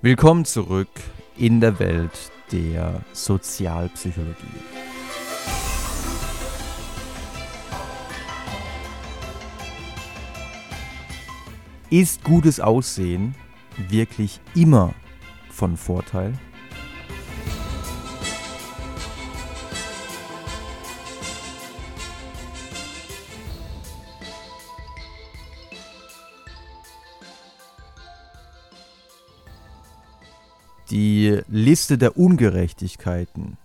Willkommen zurück in der Welt der Sozialpsychologie. Ist gutes Aussehen wirklich immer von Vorteil? Liste der Ungerechtigkeiten,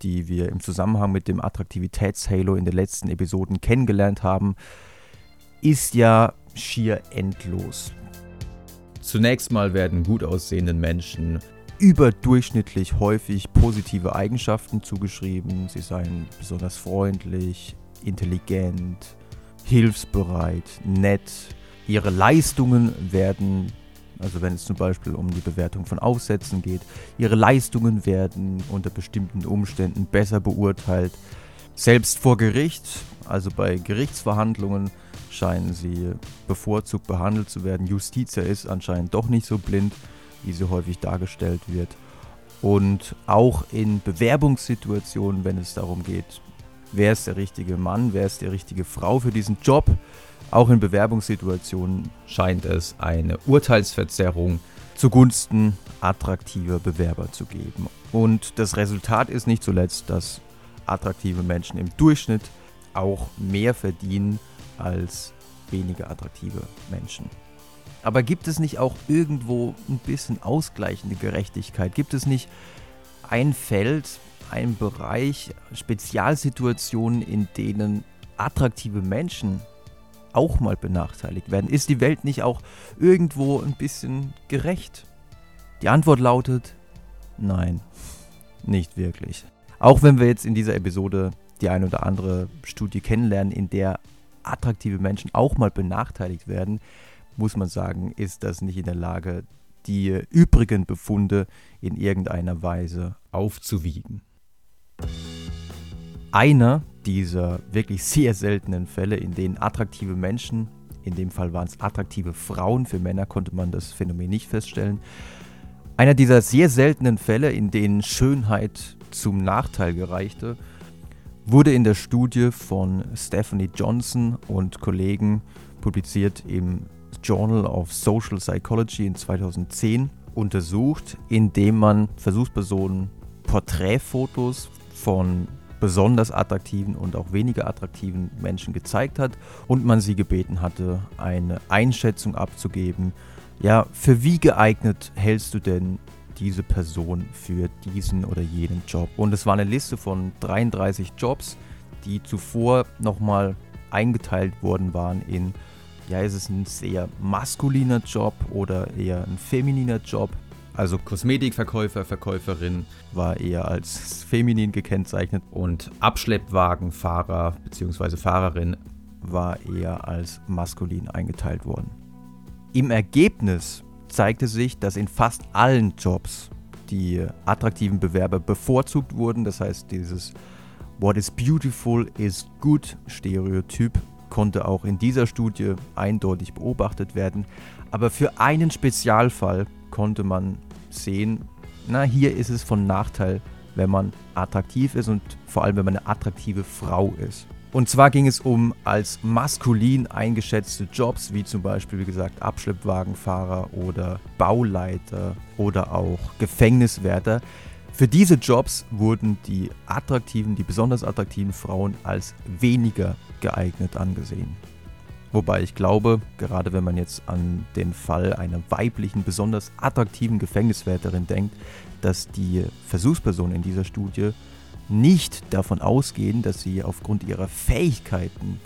die wir im Zusammenhang mit dem Attraktivitätshalo in den letzten Episoden kennengelernt haben, ist ja schier endlos. Zunächst mal werden gut aussehenden Menschen überdurchschnittlich häufig positive Eigenschaften zugeschrieben. Sie seien besonders freundlich, intelligent, hilfsbereit, nett. Ihre Leistungen werden also wenn es zum Beispiel um die Bewertung von Aufsätzen geht, ihre Leistungen werden unter bestimmten Umständen besser beurteilt. Selbst vor Gericht, also bei Gerichtsverhandlungen, scheinen sie bevorzugt behandelt zu werden. Justitia ist anscheinend doch nicht so blind, wie sie häufig dargestellt wird. Und auch in Bewerbungssituationen, wenn es darum geht, wer ist der richtige Mann, wer ist die richtige Frau für diesen Job, auch in Bewerbungssituationen scheint es eine Urteilsverzerrung zugunsten attraktiver Bewerber zu geben. Und das Resultat ist nicht zuletzt, dass attraktive Menschen im Durchschnitt auch mehr verdienen als weniger attraktive Menschen. Aber gibt es nicht auch irgendwo ein bisschen ausgleichende Gerechtigkeit? Gibt es nicht ein Feld, einen Bereich, Spezialsituationen, in denen attraktive Menschen auch mal benachteiligt werden? Ist die Welt nicht auch irgendwo ein bisschen gerecht? Die Antwort lautet nein, nicht wirklich. Auch wenn wir jetzt in dieser Episode die ein oder andere Studie kennenlernen, in der attraktive Menschen auch mal benachteiligt werden, muss man sagen, ist das nicht in der Lage, die übrigen Befunde in irgendeiner Weise aufzuwiegen. Einer dieser wirklich sehr seltenen Fälle, in denen attraktive Menschen, in dem Fall waren es attraktive Frauen, für Männer konnte man das Phänomen nicht feststellen, einer dieser sehr seltenen Fälle, in denen Schönheit zum Nachteil gereichte, wurde in der Studie von Stephanie Johnson und Kollegen publiziert im Journal of Social Psychology in 2010 untersucht, indem man Versuchspersonen Porträtfotos von besonders attraktiven und auch weniger attraktiven Menschen gezeigt hat und man sie gebeten hatte, eine Einschätzung abzugeben. Ja, für wie geeignet hältst du denn diese Person für diesen oder jenen Job? Und es war eine Liste von 33 Jobs, die zuvor nochmal eingeteilt worden waren in, ja, ist es ein sehr maskuliner Job oder eher ein femininer Job? Also Kosmetikverkäufer, Verkäuferin war eher als feminin gekennzeichnet und Abschleppwagenfahrer bzw. Fahrerin war eher als maskulin eingeteilt worden. Im Ergebnis zeigte sich, dass in fast allen Jobs die attraktiven Bewerber bevorzugt wurden. Das heißt, dieses What is beautiful is good Stereotyp konnte auch in dieser Studie eindeutig beobachtet werden. Aber für einen Spezialfall konnte man sehen, na, hier ist es von Nachteil, wenn man attraktiv ist und vor allem, wenn man eine attraktive Frau ist. Und zwar ging es um als maskulin eingeschätzte Jobs, wie zum Beispiel, wie gesagt, Abschleppwagenfahrer oder Bauleiter oder auch Gefängniswärter. Für diese Jobs wurden die attraktiven, die besonders attraktiven Frauen als weniger geeignet angesehen. Wobei ich glaube, gerade wenn man jetzt an den Fall einer weiblichen, besonders attraktiven Gefängniswärterin denkt, dass die Versuchspersonen in dieser Studie nicht davon ausgehen, dass sie aufgrund ihrer Fähigkeiten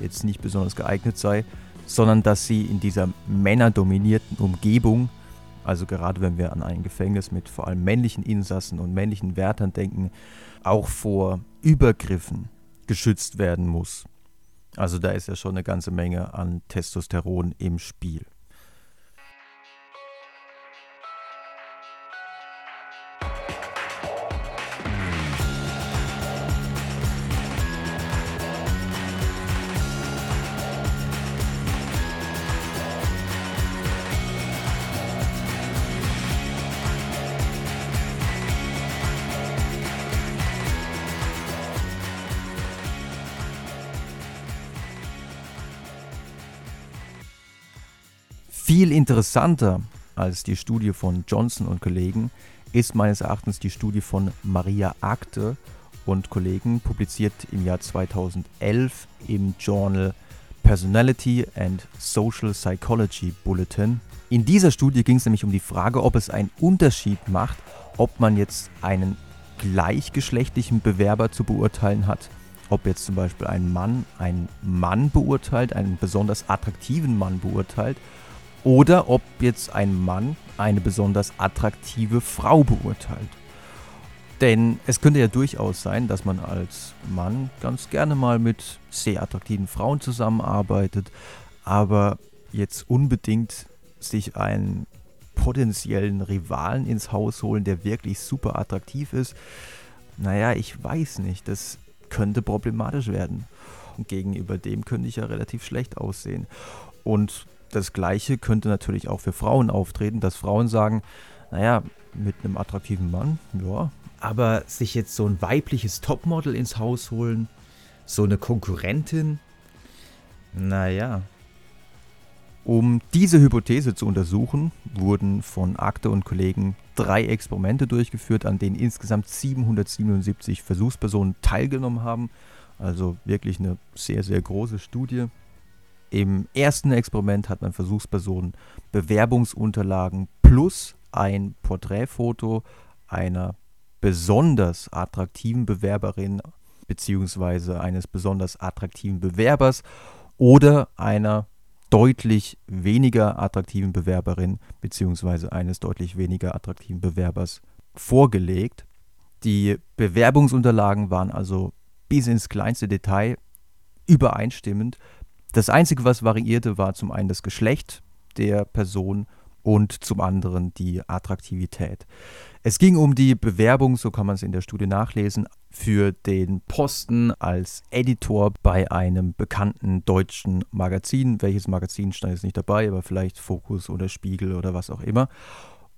jetzt nicht besonders geeignet sei, sondern dass sie in dieser männerdominierten Umgebung, also gerade wenn wir an ein Gefängnis mit vor allem männlichen Insassen und männlichen Wärtern denken, auch vor Übergriffen geschützt werden muss. Also da ist ja schon eine ganze Menge an Testosteron im Spiel. Viel interessanter als die Studie von Johnson und Kollegen ist meines Erachtens die Studie von Maria Akte und Kollegen, publiziert im Jahr 2011 im Journal Personality and Social Psychology Bulletin. In dieser Studie ging es nämlich um die Frage, ob es einen Unterschied macht, ob man jetzt einen gleichgeschlechtlichen Bewerber zu beurteilen hat, ob jetzt zum Beispiel ein Mann einen Mann beurteilt, einen besonders attraktiven Mann beurteilt, oder ob jetzt ein Mann eine besonders attraktive Frau beurteilt. Denn es könnte ja durchaus sein, dass man als Mann ganz gerne mal mit sehr attraktiven Frauen zusammenarbeitet, aber jetzt unbedingt sich einen potenziellen Rivalen ins Haus holen, der wirklich super attraktiv ist. Naja, ich weiß nicht, das könnte problematisch werden. Und gegenüber dem könnte ich ja relativ schlecht aussehen. Und das Gleiche könnte natürlich auch für Frauen auftreten, dass Frauen sagen, naja, mit einem attraktiven Mann, ja, aber sich jetzt so ein weibliches Topmodel ins Haus holen, so eine Konkurrentin, naja. Um diese Hypothese zu untersuchen, wurden von Akte und Kollegen drei Experimente durchgeführt, an denen insgesamt 777 Versuchspersonen teilgenommen haben. Also wirklich eine sehr, sehr große Studie. Im ersten Experiment hat man Versuchspersonen Bewerbungsunterlagen plus ein Porträtfoto einer besonders attraktiven Bewerberin bzw. eines besonders attraktiven Bewerbers oder einer deutlich weniger attraktiven Bewerberin bzw. eines deutlich weniger attraktiven Bewerbers vorgelegt. Die Bewerbungsunterlagen waren also bis ins kleinste Detail übereinstimmend. Das Einzige, was variierte, war zum einen das Geschlecht der Person und zum anderen die Attraktivität. Es ging um die Bewerbung, so kann man es in der Studie nachlesen, für den Posten als Editor bei einem bekannten deutschen Magazin. Welches Magazin stand jetzt nicht dabei, aber vielleicht Fokus oder Spiegel oder was auch immer.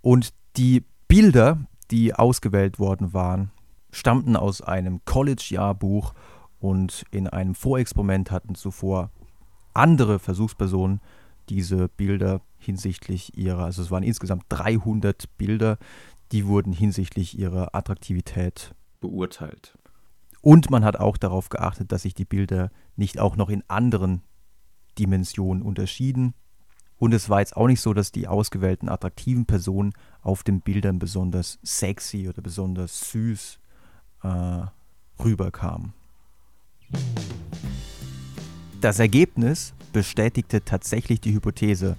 Und die Bilder, die ausgewählt worden waren, stammten aus einem College-Jahrbuch und in einem Vorexperiment hatten zuvor andere Versuchspersonen diese Bilder hinsichtlich ihrer, also es waren insgesamt 300 Bilder, die wurden hinsichtlich ihrer Attraktivität beurteilt. Und man hat auch darauf geachtet, dass sich die Bilder nicht auch noch in anderen Dimensionen unterschieden. Und es war jetzt auch nicht so, dass die ausgewählten attraktiven Personen auf den Bildern besonders sexy oder besonders süß äh, rüberkamen. Das Ergebnis bestätigte tatsächlich die Hypothese.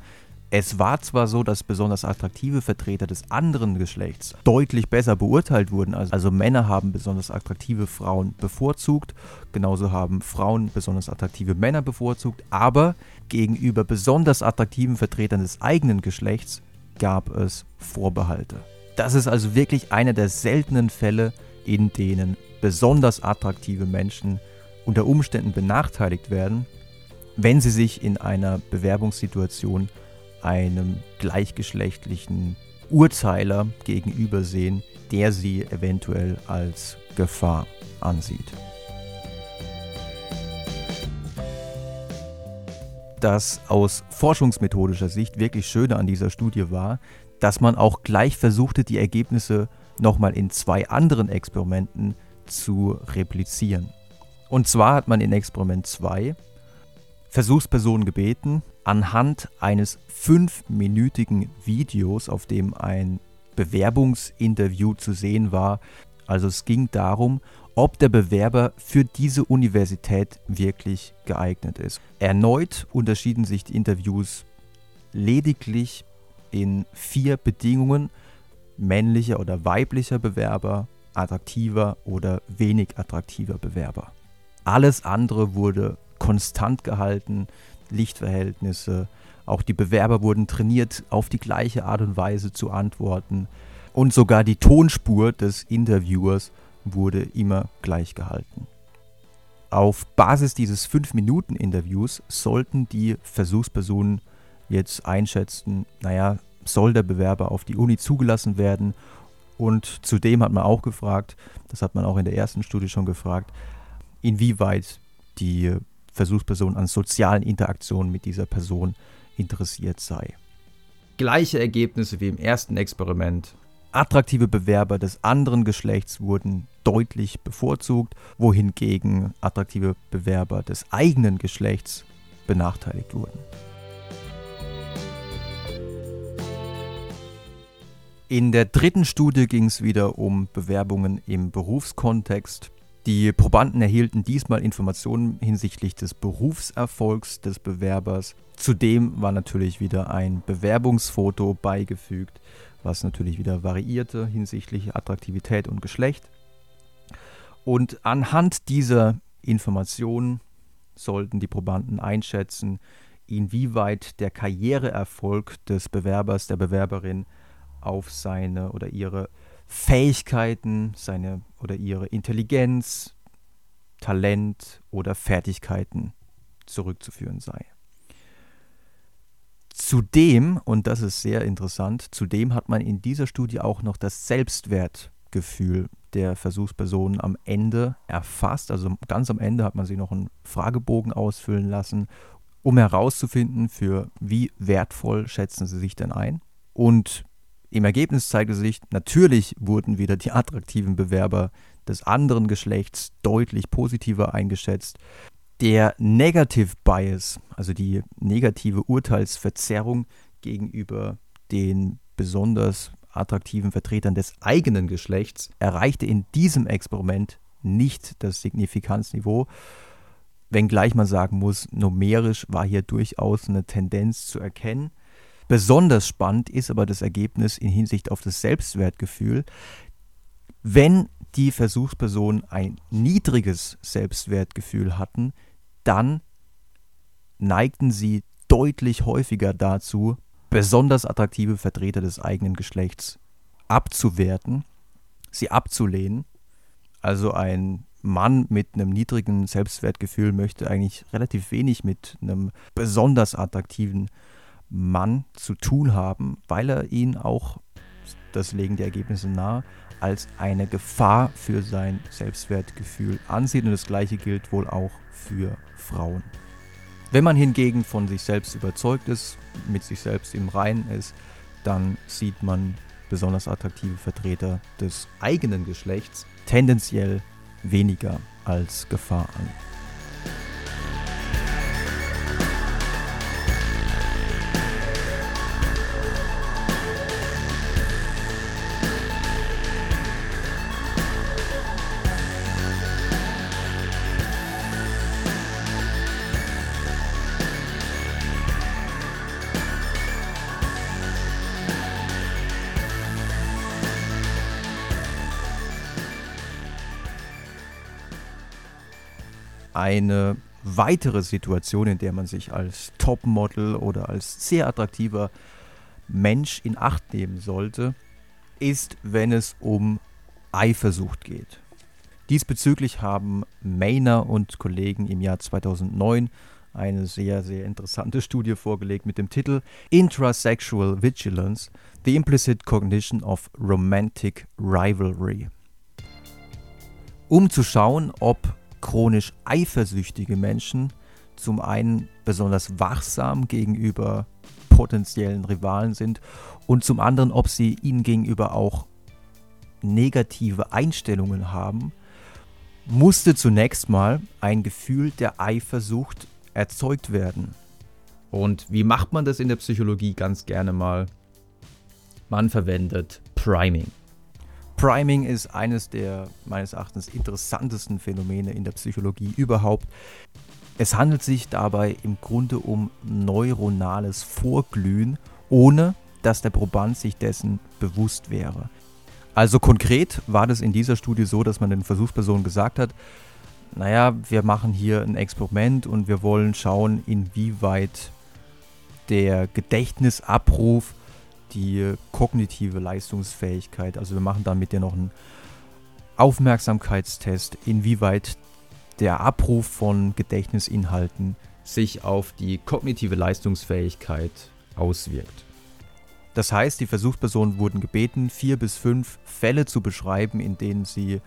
Es war zwar so, dass besonders attraktive Vertreter des anderen Geschlechts deutlich besser beurteilt wurden, also, Männer haben besonders attraktive Frauen bevorzugt, genauso haben Frauen besonders attraktive Männer bevorzugt, aber gegenüber besonders attraktiven Vertretern des eigenen Geschlechts gab es Vorbehalte. Das ist also wirklich einer der seltenen Fälle, in denen besonders attraktive Menschen unter Umständen benachteiligt werden wenn sie sich in einer Bewerbungssituation einem gleichgeschlechtlichen Urzeiler gegenüber sehen, der sie eventuell als Gefahr ansieht. Das aus forschungsmethodischer Sicht wirklich Schöne an dieser Studie war, dass man auch gleich versuchte, die Ergebnisse nochmal in zwei anderen Experimenten zu replizieren. Und zwar hat man in Experiment 2 Versuchspersonen gebeten, anhand eines fünfminütigen Videos, auf dem ein Bewerbungsinterview zu sehen war. Also es ging darum, ob der Bewerber für diese Universität wirklich geeignet ist. Erneut unterschieden sich die Interviews lediglich in vier Bedingungen. Männlicher oder weiblicher Bewerber, attraktiver oder wenig attraktiver Bewerber. Alles andere wurde konstant gehalten, Lichtverhältnisse. Auch die Bewerber wurden trainiert, auf die gleiche Art und Weise zu antworten. Und sogar die Tonspur des Interviewers wurde immer gleich gehalten. Auf Basis dieses 5-Minuten-Interviews sollten die Versuchspersonen jetzt einschätzen, naja, soll der Bewerber auf die Uni zugelassen werden? Und zudem hat man auch gefragt, das hat man auch in der ersten Studie schon gefragt, inwieweit die Versuchsperson an sozialen Interaktionen mit dieser Person interessiert sei. Gleiche Ergebnisse wie im ersten Experiment. Attraktive Bewerber des anderen Geschlechts wurden deutlich bevorzugt, wohingegen attraktive Bewerber des eigenen Geschlechts benachteiligt wurden. In der dritten Studie ging es wieder um Bewerbungen im Berufskontext. Die Probanden erhielten diesmal Informationen hinsichtlich des Berufserfolgs des Bewerbers. Zudem war natürlich wieder ein Bewerbungsfoto beigefügt, was natürlich wieder variierte hinsichtlich Attraktivität und Geschlecht. Und anhand dieser Informationen sollten die Probanden einschätzen, inwieweit der Karriereerfolg des Bewerbers, der Bewerberin auf seine oder ihre Fähigkeiten, seine oder ihre Intelligenz, Talent oder Fertigkeiten zurückzuführen sei. Zudem, und das ist sehr interessant, zudem hat man in dieser Studie auch noch das Selbstwertgefühl der Versuchspersonen am Ende erfasst. Also ganz am Ende hat man sie noch einen Fragebogen ausfüllen lassen, um herauszufinden, für wie wertvoll schätzen sie sich denn ein. Und im Ergebnis zeigte sich, natürlich wurden wieder die attraktiven Bewerber des anderen Geschlechts deutlich positiver eingeschätzt. Der Negative Bias, also die negative Urteilsverzerrung gegenüber den besonders attraktiven Vertretern des eigenen Geschlechts, erreichte in diesem Experiment nicht das Signifikanzniveau, wenngleich man sagen muss, numerisch war hier durchaus eine Tendenz zu erkennen. Besonders spannend ist aber das Ergebnis in Hinsicht auf das Selbstwertgefühl. Wenn die Versuchspersonen ein niedriges Selbstwertgefühl hatten, dann neigten sie deutlich häufiger dazu, besonders attraktive Vertreter des eigenen Geschlechts abzuwerten, sie abzulehnen. Also ein Mann mit einem niedrigen Selbstwertgefühl möchte eigentlich relativ wenig mit einem besonders attraktiven Mann zu tun haben, weil er ihn auch, das legen die Ergebnisse nahe, als eine Gefahr für sein Selbstwertgefühl ansieht. Und das gleiche gilt wohl auch für Frauen. Wenn man hingegen von sich selbst überzeugt ist, mit sich selbst im Reinen ist, dann sieht man besonders attraktive Vertreter des eigenen Geschlechts tendenziell weniger als Gefahr an. Eine weitere Situation, in der man sich als Topmodel oder als sehr attraktiver Mensch in Acht nehmen sollte, ist, wenn es um Eifersucht geht. Diesbezüglich haben Maynard und Kollegen im Jahr 2009 eine sehr, sehr interessante Studie vorgelegt mit dem Titel Intrasexual Vigilance, The Implicit Cognition of Romantic Rivalry. Um zu schauen, ob chronisch eifersüchtige Menschen zum einen besonders wachsam gegenüber potenziellen Rivalen sind und zum anderen, ob sie ihnen gegenüber auch negative Einstellungen haben, musste zunächst mal ein Gefühl der Eifersucht erzeugt werden. Und wie macht man das in der Psychologie ganz gerne mal? Man verwendet Priming. Priming ist eines der meines Erachtens interessantesten Phänomene in der Psychologie überhaupt. Es handelt sich dabei im Grunde um neuronales Vorglühen, ohne dass der Proband sich dessen bewusst wäre. Also konkret war das in dieser Studie so, dass man den Versuchspersonen gesagt hat, naja, wir machen hier ein Experiment und wir wollen schauen, inwieweit der Gedächtnisabruf die kognitive Leistungsfähigkeit. Also wir machen dann mit dir noch einen Aufmerksamkeitstest, inwieweit der Abruf von Gedächtnisinhalten sich auf die kognitive Leistungsfähigkeit auswirkt. Das heißt, die Versuchspersonen wurden gebeten, vier bis fünf Fälle zu beschreiben, in denen sie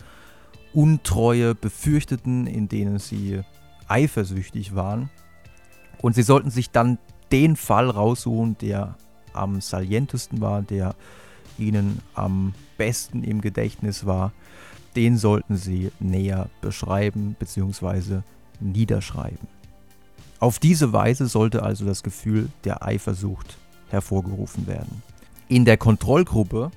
Untreue befürchteten, in denen sie eifersüchtig waren. Und sie sollten sich dann den Fall raussuchen, der am salientesten war, der ihnen am besten im Gedächtnis war, den sollten sie näher beschreiben bzw. niederschreiben. Auf diese Weise sollte also das Gefühl der Eifersucht hervorgerufen werden. In der Kontrollgruppe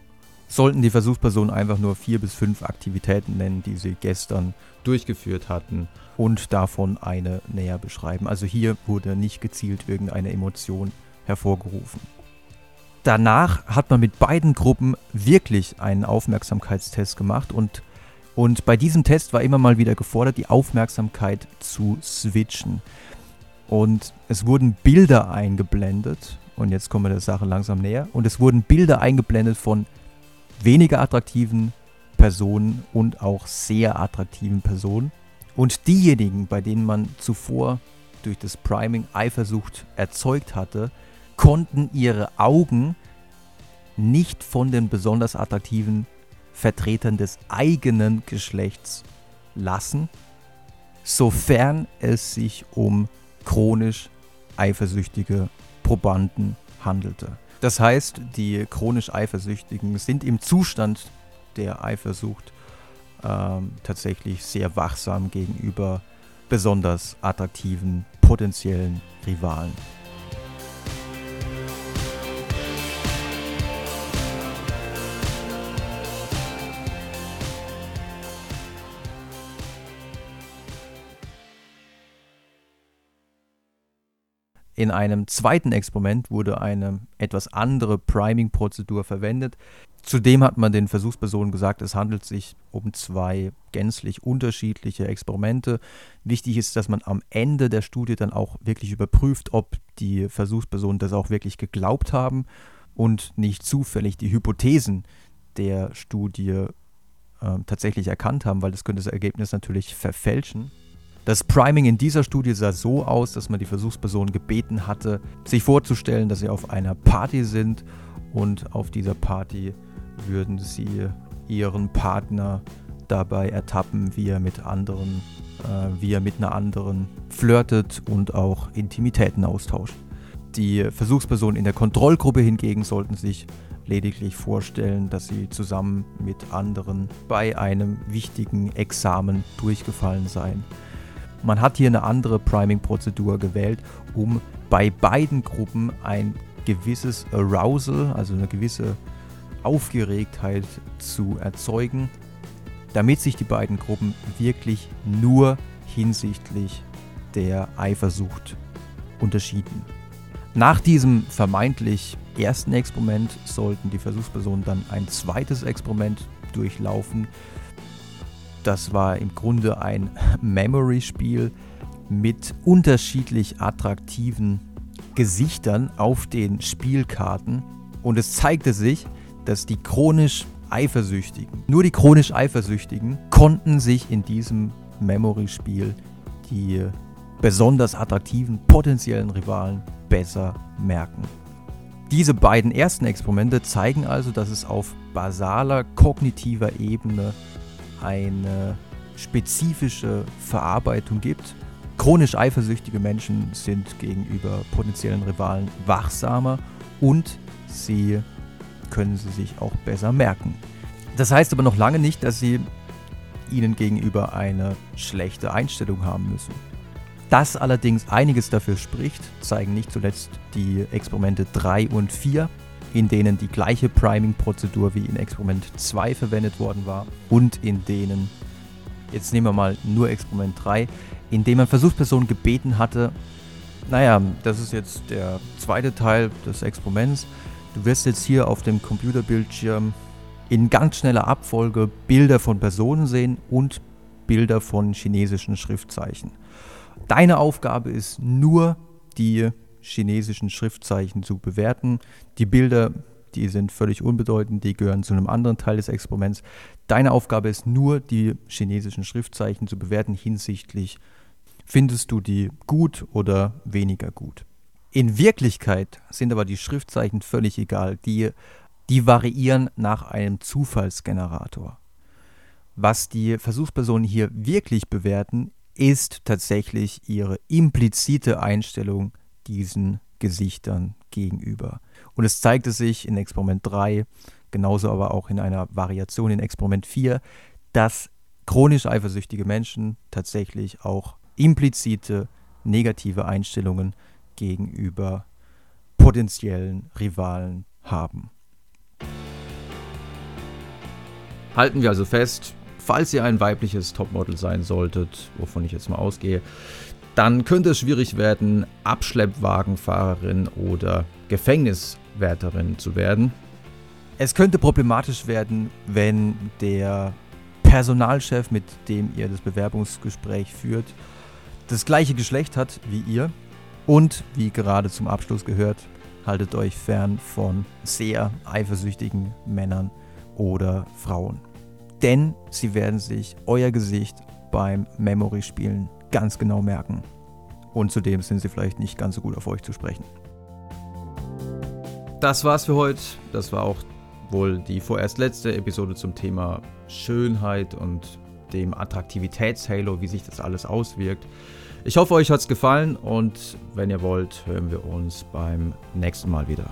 sollten die Versuchspersonen einfach nur vier bis fünf Aktivitäten nennen, die sie gestern durchgeführt hatten und davon eine näher beschreiben. Also hier wurde nicht gezielt irgendeine Emotion hervorgerufen. Danach hat man mit beiden Gruppen wirklich einen Aufmerksamkeitstest gemacht und, und bei diesem Test war immer mal wieder gefordert, die Aufmerksamkeit zu switchen. Und es wurden Bilder eingeblendet und jetzt kommen wir der Sache langsam näher und es wurden Bilder eingeblendet von weniger attraktiven Personen und auch sehr attraktiven Personen. Und diejenigen, bei denen man zuvor durch das Priming Eifersucht erzeugt hatte, konnten ihre Augen nicht von den besonders attraktiven Vertretern des eigenen Geschlechts lassen, sofern es sich um chronisch eifersüchtige Probanden handelte. Das heißt, die chronisch Eifersüchtigen sind im Zustand der Eifersucht ähm, tatsächlich sehr wachsam gegenüber besonders attraktiven potenziellen Rivalen. In einem zweiten Experiment wurde eine etwas andere Priming-Prozedur verwendet. Zudem hat man den Versuchspersonen gesagt, es handelt sich um zwei gänzlich unterschiedliche Experimente. Wichtig ist, dass man am Ende der Studie dann auch wirklich überprüft, ob die Versuchspersonen das auch wirklich geglaubt haben und nicht zufällig die Hypothesen der Studie äh, tatsächlich erkannt haben, weil das könnte das Ergebnis natürlich verfälschen. Das Priming in dieser Studie sah so aus, dass man die Versuchspersonen gebeten hatte, sich vorzustellen, dass sie auf einer Party sind und auf dieser Party würden sie ihren Partner dabei ertappen, wie er mit anderen, äh, wie er mit einer anderen flirtet und auch Intimitäten austauscht. Die Versuchspersonen in der Kontrollgruppe hingegen sollten sich lediglich vorstellen, dass sie zusammen mit anderen bei einem wichtigen Examen durchgefallen seien. Man hat hier eine andere Priming-Prozedur gewählt, um bei beiden Gruppen ein gewisses Arousal, also eine gewisse Aufgeregtheit zu erzeugen, damit sich die beiden Gruppen wirklich nur hinsichtlich der Eifersucht unterschieden. Nach diesem vermeintlich ersten Experiment sollten die Versuchspersonen dann ein zweites Experiment durchlaufen, das war im Grunde ein Memory-Spiel mit unterschiedlich attraktiven Gesichtern auf den Spielkarten. Und es zeigte sich, dass die chronisch Eifersüchtigen, nur die chronisch Eifersüchtigen, konnten sich in diesem Memory-Spiel die besonders attraktiven potenziellen Rivalen besser merken. Diese beiden ersten Experimente zeigen also, dass es auf basaler kognitiver Ebene eine spezifische Verarbeitung gibt. Chronisch eifersüchtige Menschen sind gegenüber potenziellen Rivalen wachsamer und sie können sie sich auch besser merken. Das heißt aber noch lange nicht, dass sie ihnen gegenüber eine schlechte Einstellung haben müssen. Dass allerdings einiges dafür spricht, zeigen nicht zuletzt die Experimente 3 und 4 in denen die gleiche Priming-Prozedur wie in Experiment 2 verwendet worden war und in denen, jetzt nehmen wir mal nur Experiment 3, in dem man Versuchspersonen gebeten hatte, naja, das ist jetzt der zweite Teil des Experiments. Du wirst jetzt hier auf dem Computerbildschirm in ganz schneller Abfolge Bilder von Personen sehen und Bilder von chinesischen Schriftzeichen. Deine Aufgabe ist nur, die chinesischen Schriftzeichen zu bewerten. Die Bilder, die sind völlig unbedeutend, die gehören zu einem anderen Teil des Experiments. Deine Aufgabe ist nur, die chinesischen Schriftzeichen zu bewerten hinsichtlich, findest du die gut oder weniger gut. In Wirklichkeit sind aber die Schriftzeichen völlig egal. Die, die variieren nach einem Zufallsgenerator. Was die Versuchspersonen hier wirklich bewerten, ist tatsächlich ihre implizite Einstellung diesen Gesichtern gegenüber. Und es zeigte sich in Experiment 3, genauso aber auch in einer Variation in Experiment 4, dass chronisch eifersüchtige Menschen tatsächlich auch implizite negative Einstellungen gegenüber potenziellen Rivalen haben. Halten wir also fest, falls ihr ein weibliches Topmodel sein solltet, wovon ich jetzt mal ausgehe, dann könnte es schwierig werden, Abschleppwagenfahrerin oder Gefängniswärterin zu werden. Es könnte problematisch werden, wenn der Personalchef, mit dem ihr das Bewerbungsgespräch führt, das gleiche Geschlecht hat wie ihr. Und wie gerade zum Abschluss gehört, haltet euch fern von sehr eifersüchtigen Männern oder Frauen. Denn sie werden sich euer Gesicht beim Memory-Spielen ganz genau merken. Und zudem sind sie vielleicht nicht ganz so gut auf euch zu sprechen. Das war's für heute. Das war auch wohl die vorerst letzte Episode zum Thema Schönheit und dem Attraktivitätshalo, wie sich das alles auswirkt. Ich hoffe, euch hat es gefallen und wenn ihr wollt, hören wir uns beim nächsten Mal wieder.